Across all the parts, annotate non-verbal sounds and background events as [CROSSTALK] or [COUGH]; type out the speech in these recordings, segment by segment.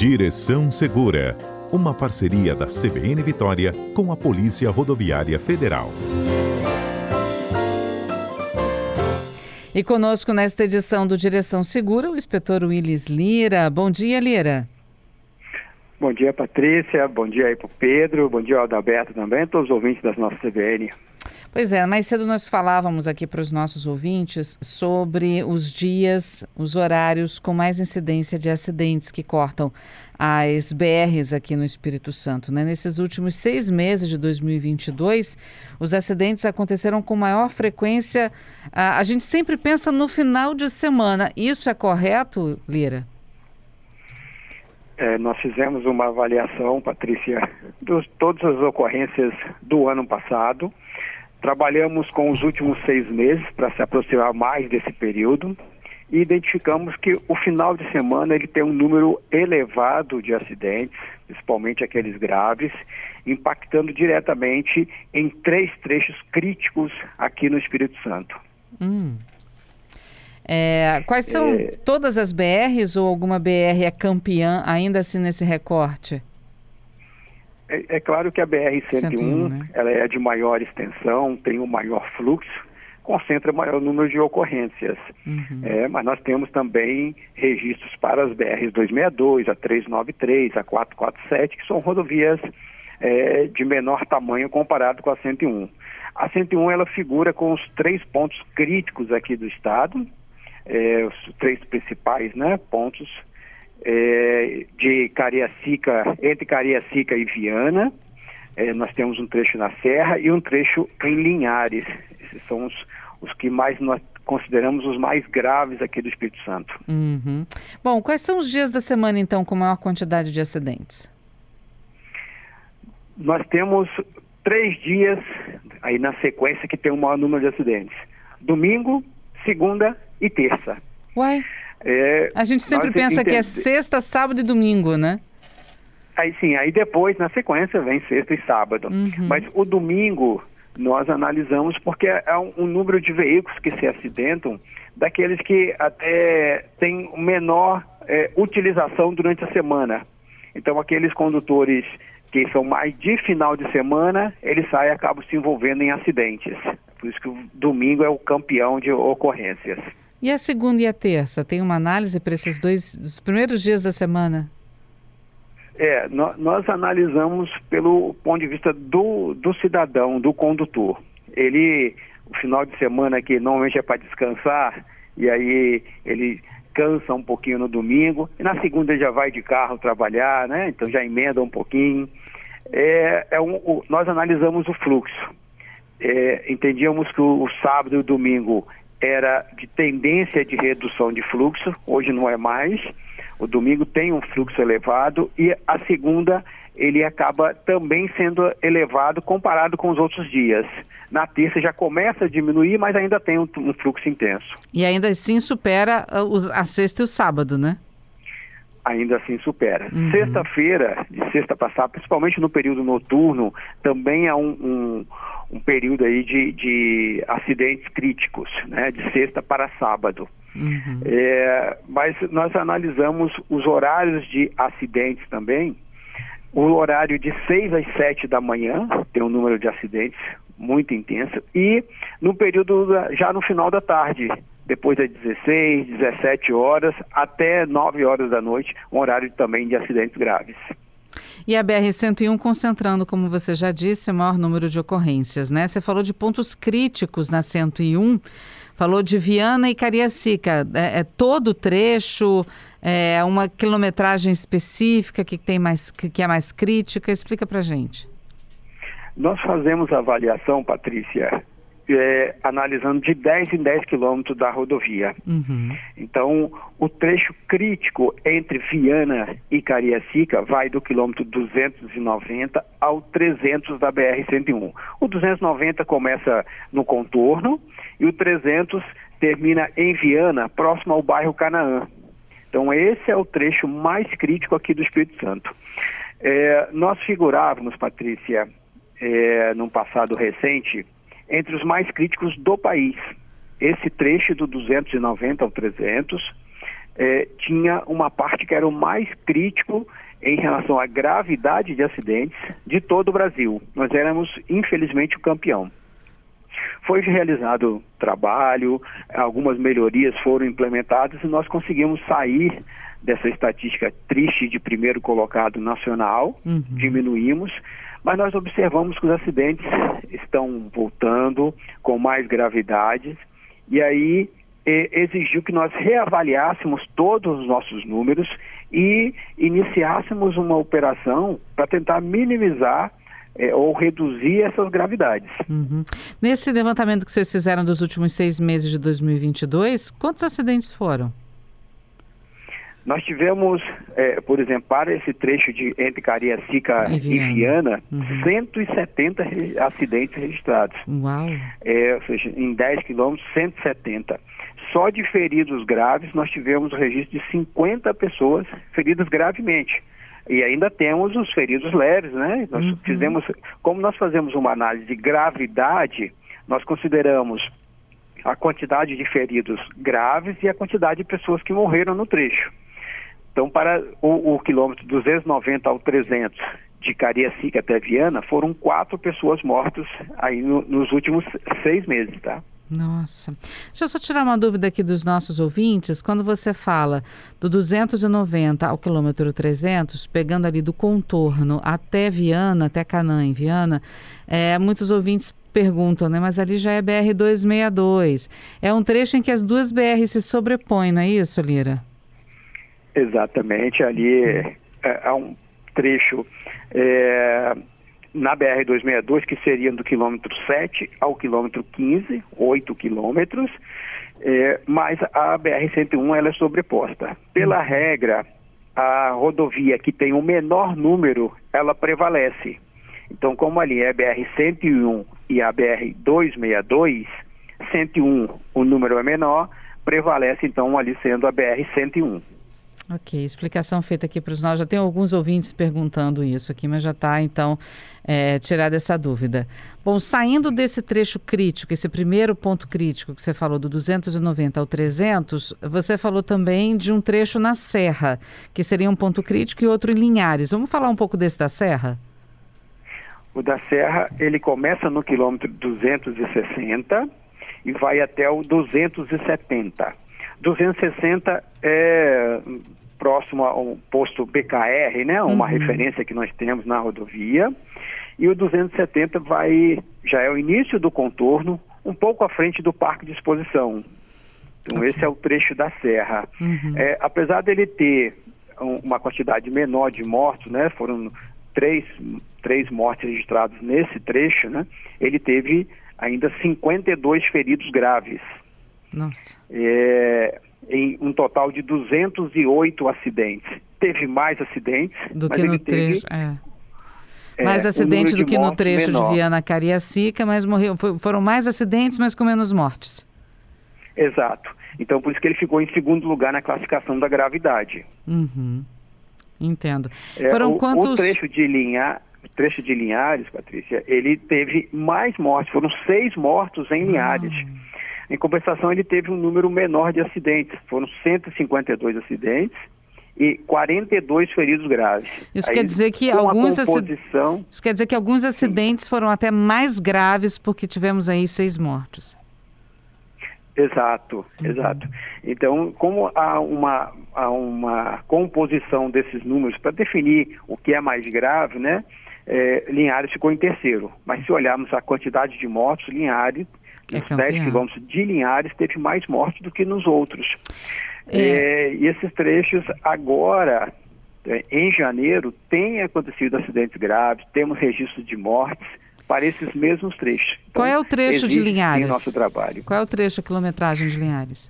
Direção Segura, uma parceria da CBN Vitória com a Polícia Rodoviária Federal. E conosco nesta edição do Direção Segura, o inspetor Willis Lira. Bom dia, Lira. Bom dia, Patrícia. Bom dia aí para o Pedro. Bom dia ao Adalberto também, todos os ouvintes das nossas CBN. Pois é, mais cedo nós falávamos aqui para os nossos ouvintes sobre os dias, os horários com mais incidência de acidentes que cortam as BRs aqui no Espírito Santo. Né? Nesses últimos seis meses de 2022, os acidentes aconteceram com maior frequência. A, a gente sempre pensa no final de semana. Isso é correto, Lira? É, nós fizemos uma avaliação, Patrícia, de todas as ocorrências do ano passado Trabalhamos com os últimos seis meses para se aproximar mais desse período e identificamos que o final de semana ele tem um número elevado de acidentes, principalmente aqueles graves, impactando diretamente em três trechos críticos aqui no Espírito Santo. Hum. É, quais são é... todas as BRs ou alguma BR é campeã ainda assim nesse recorte? É, é claro que a BR-101 né? ela é de maior extensão, tem um maior fluxo, concentra maior número de ocorrências. Uhum. É, mas nós temos também registros para as BRs 262, a 393, a 447, que são rodovias é, de menor tamanho comparado com a 101. A 101 ela figura com os três pontos críticos aqui do estado, é, os três principais né, pontos é, de Cariacica, entre Cariacica e Viana. É, nós temos um trecho na Serra e um trecho em Linhares. Esses são os, os que mais nós consideramos os mais graves aqui do Espírito Santo. Uhum. Bom, quais são os dias da semana, então, com maior quantidade de acidentes? Nós temos três dias aí na sequência que tem o maior número de acidentes. Domingo, segunda e terça. Uai? É, a gente sempre pensa que é sexta, sábado e domingo, né? Aí sim, aí depois, na sequência, vem sexta e sábado. Uhum. Mas o domingo nós analisamos porque é um, um, número de veículos que se acidentam daqueles que até têm menor é, utilização durante a semana. Então, aqueles condutores que são mais de final de semana, eles saem e acabam se envolvendo em acidentes. Por isso que o domingo é o campeão de ocorrências. E a segunda e a terça? Tem uma análise para esses dois, os primeiros dias da semana? É, nós, nós analisamos pelo ponto de vista do, do cidadão, do condutor. Ele, o final de semana que normalmente é para descansar, e aí ele cansa um pouquinho no domingo, e na segunda já vai de carro trabalhar, né? Então já emenda um pouquinho. É, é um, o, nós analisamos o fluxo. É, entendíamos que o, o sábado e o domingo era de tendência de redução de fluxo, hoje não é mais. O domingo tem um fluxo elevado e a segunda ele acaba também sendo elevado comparado com os outros dias. Na terça já começa a diminuir, mas ainda tem um, um fluxo intenso. E ainda assim supera a, ah, a sexta e o sábado, né? ainda assim supera. Uhum. Sexta-feira, de sexta passada, principalmente no período noturno, também há um, um, período aí de, de, acidentes críticos, né, de sexta para sábado. Uhum. É, mas nós analisamos os horários de acidentes também. O horário de 6 às 7 da manhã tem um número de acidentes muito intenso. E no período, já no final da tarde, depois das 16, 17 horas até 9 horas da noite, um horário também de acidentes graves. E a BR-101 concentrando, como você já disse, o maior número de ocorrências, né? Você falou de pontos críticos na 101, falou de Viana e Cariacica. É, é todo o trecho, é uma quilometragem específica que, tem mais, que é mais crítica? Explica para gente. Nós fazemos a avaliação, Patrícia, é, analisando de 10 em 10 quilômetros da rodovia. Uhum. Então, o trecho crítico entre Viana e Cariacica vai do quilômetro 290 ao 300 da BR-101. O 290 começa no contorno e o 300 termina em Viana, próximo ao bairro Canaã. Então, esse é o trecho mais crítico aqui do Espírito Santo. É, nós figurávamos, Patrícia, é, num passado recente, entre os mais críticos do país. Esse trecho do 290 ao 300 é, tinha uma parte que era o mais crítico em relação à gravidade de acidentes de todo o Brasil. Nós éramos, infelizmente, o campeão. Foi realizado trabalho, algumas melhorias foram implementadas e nós conseguimos sair dessa estatística triste de primeiro colocado nacional, uhum. diminuímos, mas nós observamos que os acidentes estão voltando com mais gravidade e aí exigiu que nós reavaliássemos todos os nossos números e iniciássemos uma operação para tentar minimizar é, ou reduzir essas gravidades. Uhum. Nesse levantamento que vocês fizeram dos últimos seis meses de 2022, quantos acidentes foram? Nós tivemos, é, por exemplo, para esse trecho de entre Cariacica e Viana, e Viana uhum. 170 acidentes registrados. Uau! É, ou seja, em 10 quilômetros, 170. Só de feridos graves, nós tivemos o registro de 50 pessoas feridas gravemente. E ainda temos os feridos leves, né? Nós uhum. fizemos, como nós fazemos uma análise de gravidade, nós consideramos a quantidade de feridos graves e a quantidade de pessoas que morreram no trecho. Então, para o, o quilômetro 290 ao 300 de Cariacica até Viana, foram quatro pessoas mortas aí no, nos últimos seis meses, tá? Nossa. Deixa eu só tirar uma dúvida aqui dos nossos ouvintes. Quando você fala do 290 ao quilômetro 300, pegando ali do contorno até Viana, até Canaã em Viana, é, muitos ouvintes perguntam, né? Mas ali já é BR-262. É um trecho em que as duas BR se sobrepõem, não é isso, Lira? Exatamente. Ali é, é um trecho... É na BR-262, que seria do quilômetro 7 ao quilômetro 15, 8 quilômetros, é, mas a BR-101 ela é sobreposta. Pela uhum. regra, a rodovia que tem o menor número, ela prevalece. Então, como ali é a BR-101 e a BR-262, 101 o número é menor, prevalece então ali sendo a BR-101. Ok, explicação feita aqui para os nós. Já tem alguns ouvintes perguntando isso aqui, mas já está, então, é, tirada essa dúvida. Bom, saindo desse trecho crítico, esse primeiro ponto crítico que você falou, do 290 ao 300, você falou também de um trecho na Serra, que seria um ponto crítico e outro em Linhares. Vamos falar um pouco desse da Serra? O da Serra, ele começa no quilômetro 260 e vai até o 270. 260 é próximo ao posto BKR, né? Uma uhum. referência que nós temos na rodovia. E o 270 vai, já é o início do contorno, um pouco à frente do parque de exposição. Então okay. esse é o trecho da serra. Uhum. É, apesar dele ter um, uma quantidade menor de mortos, né? Foram três, três mortes registradas nesse trecho, né? Ele teve ainda 52 feridos graves. Nossa. É, em um total de 208 acidentes. Teve mais acidentes do que no trecho. É. É, mais acidentes do que no trecho menor. de Viana Cariacica, mas morreu, foram mais acidentes, mas com menos mortes. Exato. Então, por isso que ele ficou em segundo lugar na classificação da gravidade. Uhum. Entendo. É, foram o, quantos... O trecho de Linha, trecho de Linhares, Patrícia, ele teve mais mortes. Foram seis mortos em Linhares. Uhum. Em compensação, ele teve um número menor de acidentes, foram 152 acidentes e 42 feridos graves. Isso Aí, quer dizer que alguns composição... Isso quer dizer que alguns acidentes Sim. foram até mais graves porque tivemos aí seis mortos. Exato, uhum. exato. Então, como há uma, há uma composição desses números para definir o que é mais grave, né? É, Linhares ficou em terceiro. Mas se olharmos a quantidade de mortos, Linhares nos 10 quilômetros de Linhares teve mais mortes do que nos outros. É. É, e esses trechos agora, é, em janeiro, tem acontecido acidentes graves, temos registros de mortes para esses mesmos trechos. Então, Qual é o trecho de Linhares? nosso trabalho. Qual é o trecho, a quilometragem de Linhares?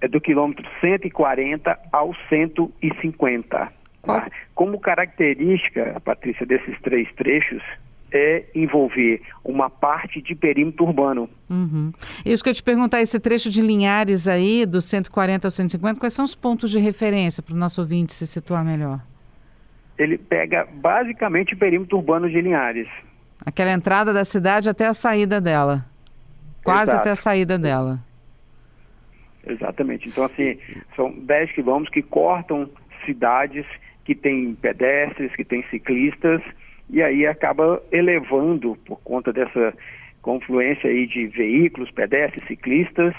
É do quilômetro 140 ao 150. Qual? Tá? Como característica, Patrícia, desses três trechos, é envolver uma parte de perímetro urbano. Uhum. Isso que eu te perguntar, esse trecho de Linhares aí, do 140 ao 150, quais são os pontos de referência para o nosso ouvinte se situar melhor? Ele pega basicamente o perímetro urbano de Linhares. Aquela entrada da cidade até a saída dela. Quase Exato. até a saída dela. Exatamente. Então, assim, são 10 quilômetros que cortam cidades que têm pedestres, que têm ciclistas, e aí acaba elevando, por conta dessa confluência aí de veículos, pedestres, ciclistas,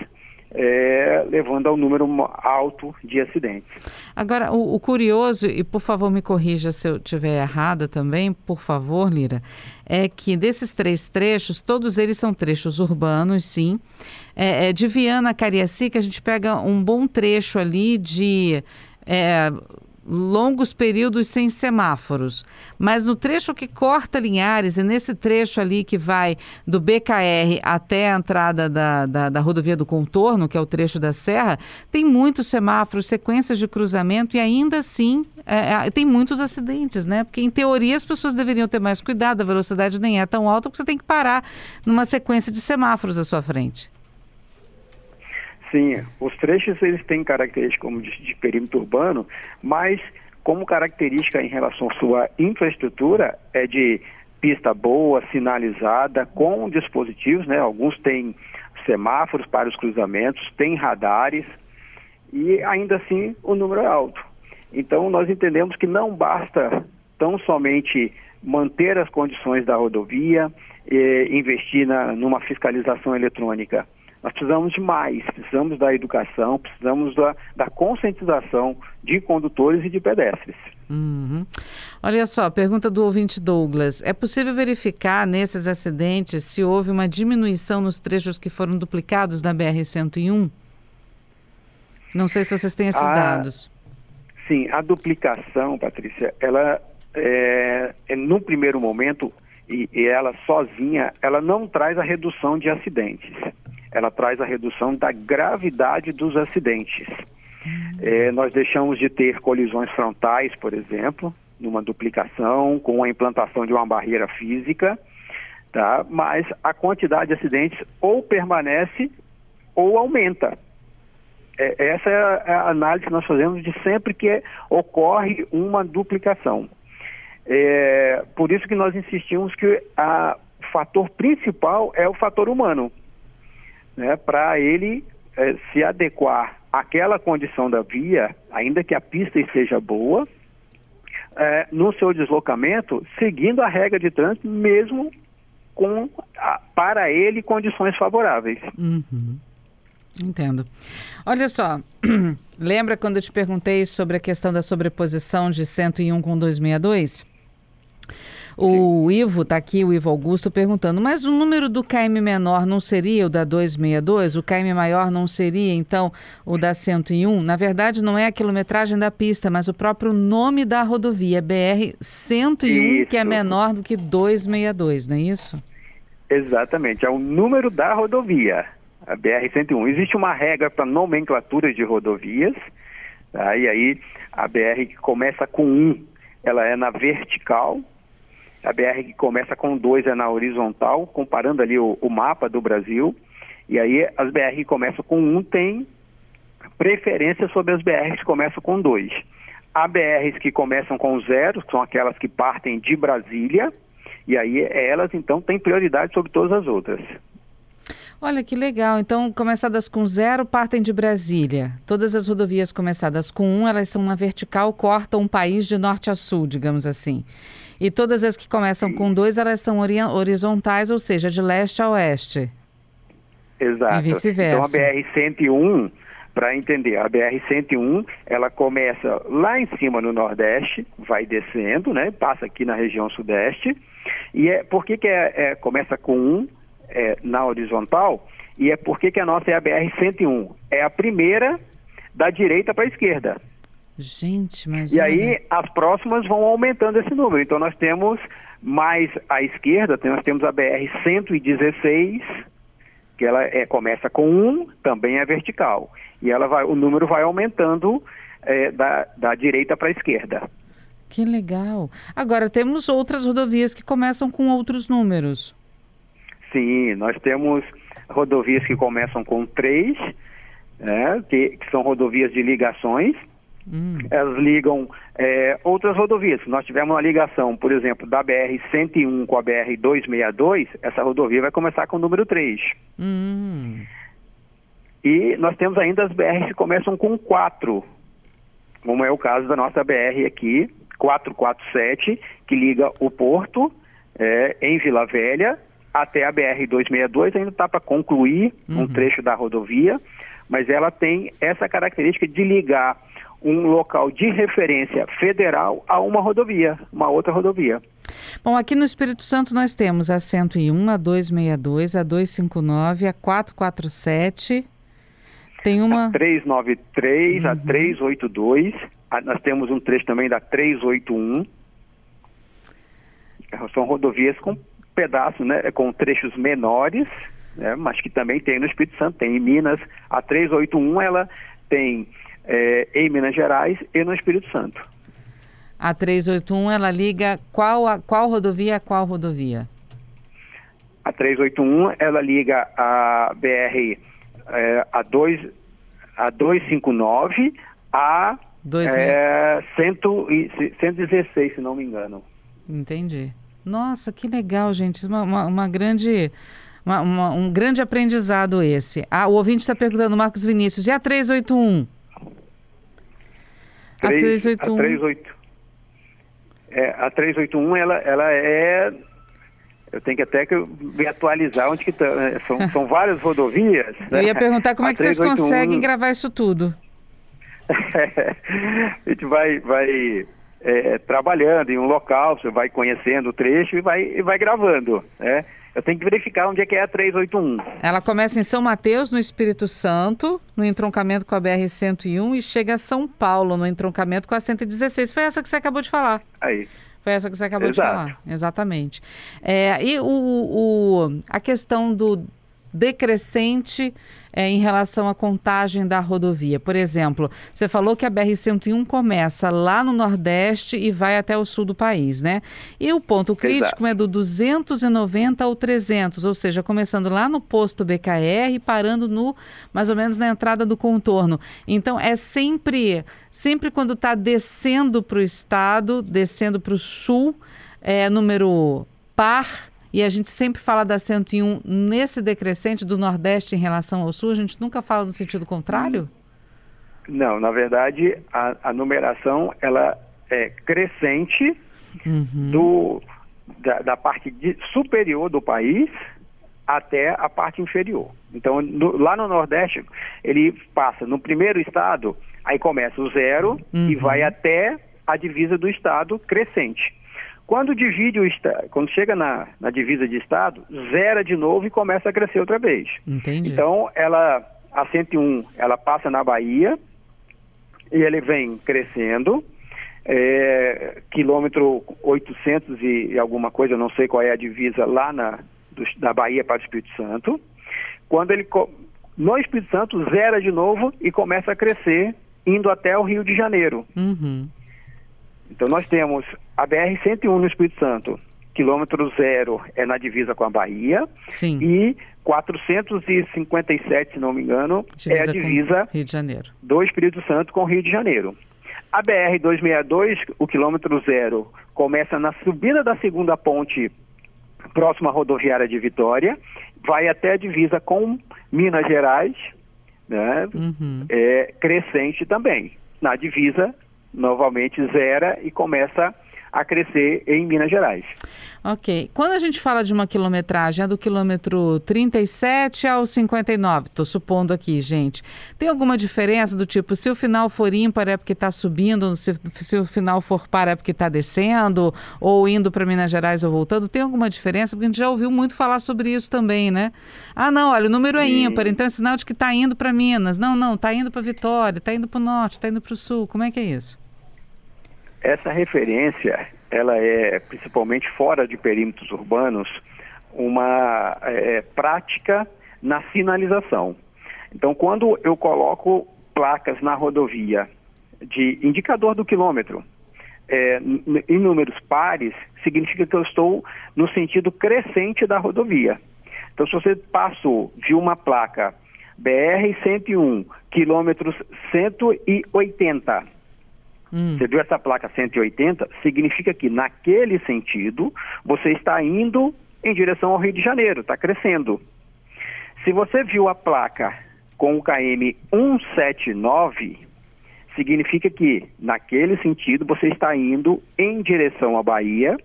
é, levando ao número alto de acidentes. Agora, o, o, curioso, e por favor me corrija se eu estiver errada também, por favor, Lira, é que desses três trechos, todos eles são trechos urbanos, sim. É, é, de Viana a Cariacica, a gente pega um bom trecho ali de é, longos períodos sem semáforos. Mas no trecho que corta Linhares, e nesse trecho ali que vai do BKR até a entrada da, da, da, rodovia do contorno, que é o trecho da Serra, tem muitos semáforos, sequências de cruzamento e ainda assim é, é, tem muitos acidentes, né? Porque em teoria as pessoas deveriam ter mais cuidado, a velocidade nem é tão alta, porque você tem que parar numa sequência de semáforos à sua frente. Sim, os trechos eles têm características como de, de perímetro urbano, mas como característica em relação à sua infraestrutura é de pista boa, sinalizada, com dispositivos, né? Alguns têm semáforos para os cruzamentos, têm radares e ainda assim o número é alto. Então nós entendemos que não basta tão somente manter as condições da rodovia, e investir na, numa fiscalização eletrônica nós precisamos de mais, precisamos da educação, precisamos da, da conscientização de condutores e de pedestres. Uhum. Olha só, pergunta do ouvinte Douglas: é possível verificar nesses acidentes se houve uma diminuição nos trechos que foram duplicados na BR-101? Não sei se vocês têm esses a, dados. Sim, a duplicação, Patrícia, ela é, é no primeiro momento e, e ela sozinha, ela não traz a redução de acidentes ela traz a redução da gravidade dos acidentes. É, nós deixamos de ter colisões frontais, por exemplo, numa duplicação, com a implantação de uma barreira física, tá? mas a quantidade de acidentes ou permanece ou aumenta. É, essa é a análise que nós fazemos de sempre que ocorre uma duplicação. É, por isso que nós insistimos que a, o fator principal é o fator humano né, para ele é, se adequar àquela condição da via, ainda que a pista esteja boa, é, no seu deslocamento, seguindo a regra de trânsito, mesmo com a, para ele condições favoráveis. Uhum. Entendo. Olha só, [CLEARS THROAT] lembra quando eu te perguntei sobre a questão da sobreposição de 101 com 262? O Ivo está aqui, o Ivo Augusto, perguntando, mas o número do KM menor não seria o da 262? O KM maior não seria, então, o da 101? Na verdade, não é a quilometragem da pista, mas o próprio nome da rodovia, BR-101, isso. que é menor do que 262, não é isso? Exatamente, é o número da rodovia, a BR-101. Existe uma regra para nomenclatura de rodovias, tá? e aí a BR que começa com 1, ela é na vertical, a BR que começa com 2 é na horizontal, comparando ali o, o, mapa do Brasil. E aí as BR que começam com 1 um, tem preferência sobre as BRs que começam com 2. Há BRs que começam com 0, que são aquelas que partem de Brasília, e aí elas então têm prioridade sobre todas as outras. Olha que legal. Então, começadas com zero, partem de Brasília. Todas as rodovias começadas com um, elas são na vertical, cortam um país de norte a sul, digamos assim. E todas as que começam com dois, elas são horizontais, ou seja, de leste a oeste. Exato. E vice-versa. Então, a BR-101, para entender, a BR-101, ela começa lá em cima no Nordeste, vai descendo, né? Passa aqui na região Sudeste. E é, por que, que é, é começa com um é, na horizontal? E é por que, a nossa é a BR-101? É a primeira da direita para a esquerda. Gente, mas. E olha... aí as próximas vão aumentando esse número. Então nós temos mais à esquerda, nós temos a BR 116, que ela é, começa com 1, também é vertical. E ela vai, o número vai aumentando é, da, da direita para a esquerda. Que legal. Agora, temos outras rodovias que começam com outros números. Sim, nós temos rodovias que começam com 3, né, que, que são rodovias de ligações, Hum. Elas ligam é, outras rodovias. Se nós tivermos uma ligação, por exemplo, da BR-101 com a BR-262, essa rodovia vai começar com o número 3. Hum. E nós temos ainda as BRs que começam com 4, como é o caso da nossa BR aqui, 447, que liga o Porto é, em Vila Velha até a BR-262, ainda está para concluir uhum. um trecho da rodovia, mas ela tem essa característica de ligar um local de referência federal a uma rodovia, uma outra rodovia. Bom, aqui no Espírito Santo nós temos a 101, a 262, a 259, a 447. Tem uma. A 393, uhum. a 382. A, nós temos um trecho também da 381. São rodovias com pedaços, né, com trechos menores, né, mas que também tem no Espírito Santo, tem em Minas. A 381 ela tem é, em Minas Gerais e no Espírito Santo. A 381 ela liga qual, a, qual rodovia a qual rodovia? A 381 ela liga a BR é, a, 2, a 259 a é, 116, se não me engano. Entendi. Nossa, que legal, gente. Uma, uma, uma grande. Uma, uma, um grande aprendizado esse. Ah, o ouvinte está perguntando, Marcos Vinícius, e a 381? 3, a 381. A 38. É, a 381, ela, ela é. Eu tenho que até que me atualizar onde que tá. Né? São, [LAUGHS] são várias rodovias. Eu ia perguntar como a é que 381... vocês conseguem gravar isso tudo. [LAUGHS] a gente vai, vai é, trabalhando em um local, você vai conhecendo o trecho e vai, e vai gravando. Né? Eu tenho que verificar onde é que é a 381. Ela começa em São Mateus, no Espírito Santo, no entroncamento com a BR-101 e chega a São Paulo, no entroncamento com a 116. Foi essa que você acabou de falar. Aí. Foi essa que você acabou Exato. de falar. Exatamente. É, e o, o, a questão do decrescente é, em relação à contagem da rodovia. Por exemplo, você falou que a BR-101 começa lá no Nordeste e vai até o sul do país, né? E o ponto crítico Exato. é do 290 ao 300, ou seja, começando lá no posto BKR e parando no mais ou menos na entrada do contorno. Então é sempre, sempre quando está descendo para o estado, descendo para o sul, é número par e a gente sempre fala da 101 nesse decrescente do Nordeste em relação ao Sul, a gente nunca fala no sentido contrário? Não, na verdade, a, a numeração ela é crescente uhum. do, da, da parte de, superior do país até a parte inferior. Então, no, lá no Nordeste, ele passa no primeiro estado, aí começa o zero uhum. e vai até a divisa do estado crescente. Quando divide o quando chega na, na divisa de estado, zera de novo e começa a crescer outra vez. Entendi. Então, ela, a 101, ela passa na Bahia e ele vem crescendo. É, quilômetro 800 e, e, alguma coisa, não sei qual é a divisa lá na, do, da Bahia para o Espírito Santo. Quando ele no Espírito Santo zera de novo e começa a crescer, indo até o Rio de Janeiro. Uhum. Então nós temos a BR-101 no Espírito Santo, quilômetro zero é na divisa com a Bahia. Sim. E 457, se não me engano, divisa é a divisa Rio de Janeiro. do Espírito Santo com o Rio de Janeiro. A BR-262, o quilômetro zero, começa na subida da segunda ponte próxima à rodoviária de Vitória, vai até a divisa com Minas Gerais, né? Uhum. É crescente também. Na divisa novamente zera e começa a crescer em Minas Gerais. Ok. Quando a gente fala de uma quilometragem, é do quilômetro 37 ao 59, estou supondo aqui, gente. Tem alguma diferença do tipo, se o final for ímpar é porque está subindo, se, se, o final for par é porque está descendo, ou indo para Minas Gerais ou voltando? Tem alguma diferença? Porque a gente já ouviu muito falar sobre isso também, né? Ah, não, olha, o número é ímpar, então é sinal de que está indo para Minas. Não, não, está indo para Vitória, está indo para o norte, está indo para o sul. Como é que é isso? Essa referência, ela é principalmente fora de perímetros urbanos, uma é, prática na sinalização. Então, quando eu coloco placas na rodovia de indicador do quilômetro é, em números pares, significa que eu estou no sentido crescente da rodovia. Então, se você passou, viu uma placa BR 101, quilômetros 180, Hum. Você viu essa placa 180? Significa que naquele sentido você está indo em direção ao Rio de Janeiro, está crescendo. Se você viu a placa com o KM 179, significa que, naquele sentido, você está indo em direção à Bahia,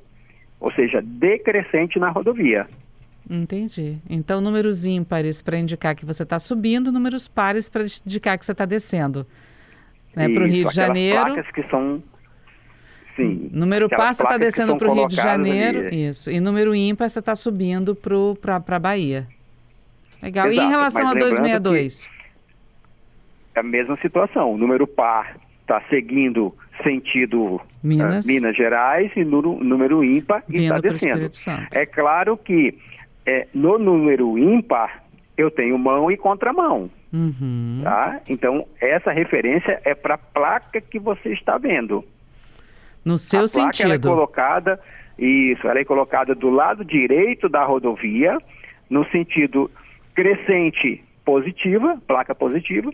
ou seja, decrescente na rodovia. Entendi. Então, números ímpares para indicar que você está subindo, números pares para indicar que você está descendo. Né? Para o Rio de Janeiro. placas que são. Sim. Número par você está descendo para o Rio de Janeiro. Ali. Isso. E número ímpar você está subindo para a Bahia. Legal. Exato, e em relação a 262? É a mesma situação. O número par está seguindo sentido Minas, uh, Minas Gerais e no, número ímpar está descendo. É claro que é, no número ímpar eu tenho mão e contramão. Uhum. Tá? Então, essa referência é para a placa que você está vendo. No seu a placa, sentido. Ela é colocada, isso, ela é colocada do lado direito da rodovia, no sentido crescente positiva, placa positiva,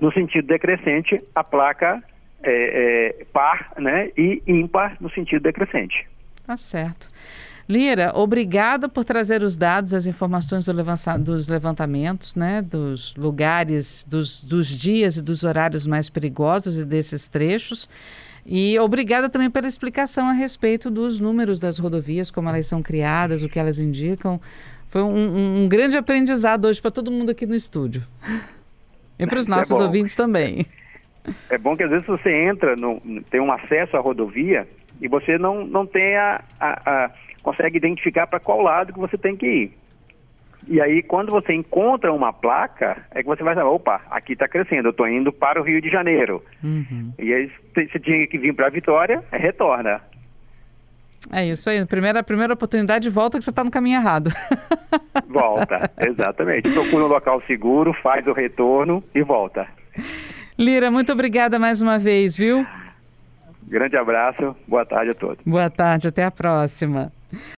no sentido decrescente, a placa é, é, par né, e ímpar no sentido decrescente. Tá certo. Lira, obrigada por trazer os dados, as informações do levanta dos levantamentos, né, dos lugares, dos, dos dias e dos horários mais perigosos e desses trechos. E obrigada também pela explicação a respeito dos números das rodovias, como elas são criadas, o que elas indicam. Foi um, um, grande aprendizado hoje para todo mundo aqui no estúdio. E para os [LAUGHS] é nossos é ouvintes também. É bom que às vezes você entra, no, tem um acesso à rodovia e você não, não tem a, a, a consegue identificar para qual lado que você tem que ir. E aí, quando você encontra uma placa, é que você vai saber, opa, aqui está crescendo, eu estou indo para o Rio de Janeiro. Uhum. E aí, você tinha que vir para a Vitória, é, retorna. É isso aí. Primeira, primeira oportunidade, volta que você está no caminho errado. [LAUGHS] Volta, exatamente. Procura um local seguro, faz o retorno e volta. Lira, muito obrigada mais uma vez, viu? Grande abraço, boa tarde a todos. Boa tarde, até a próxima.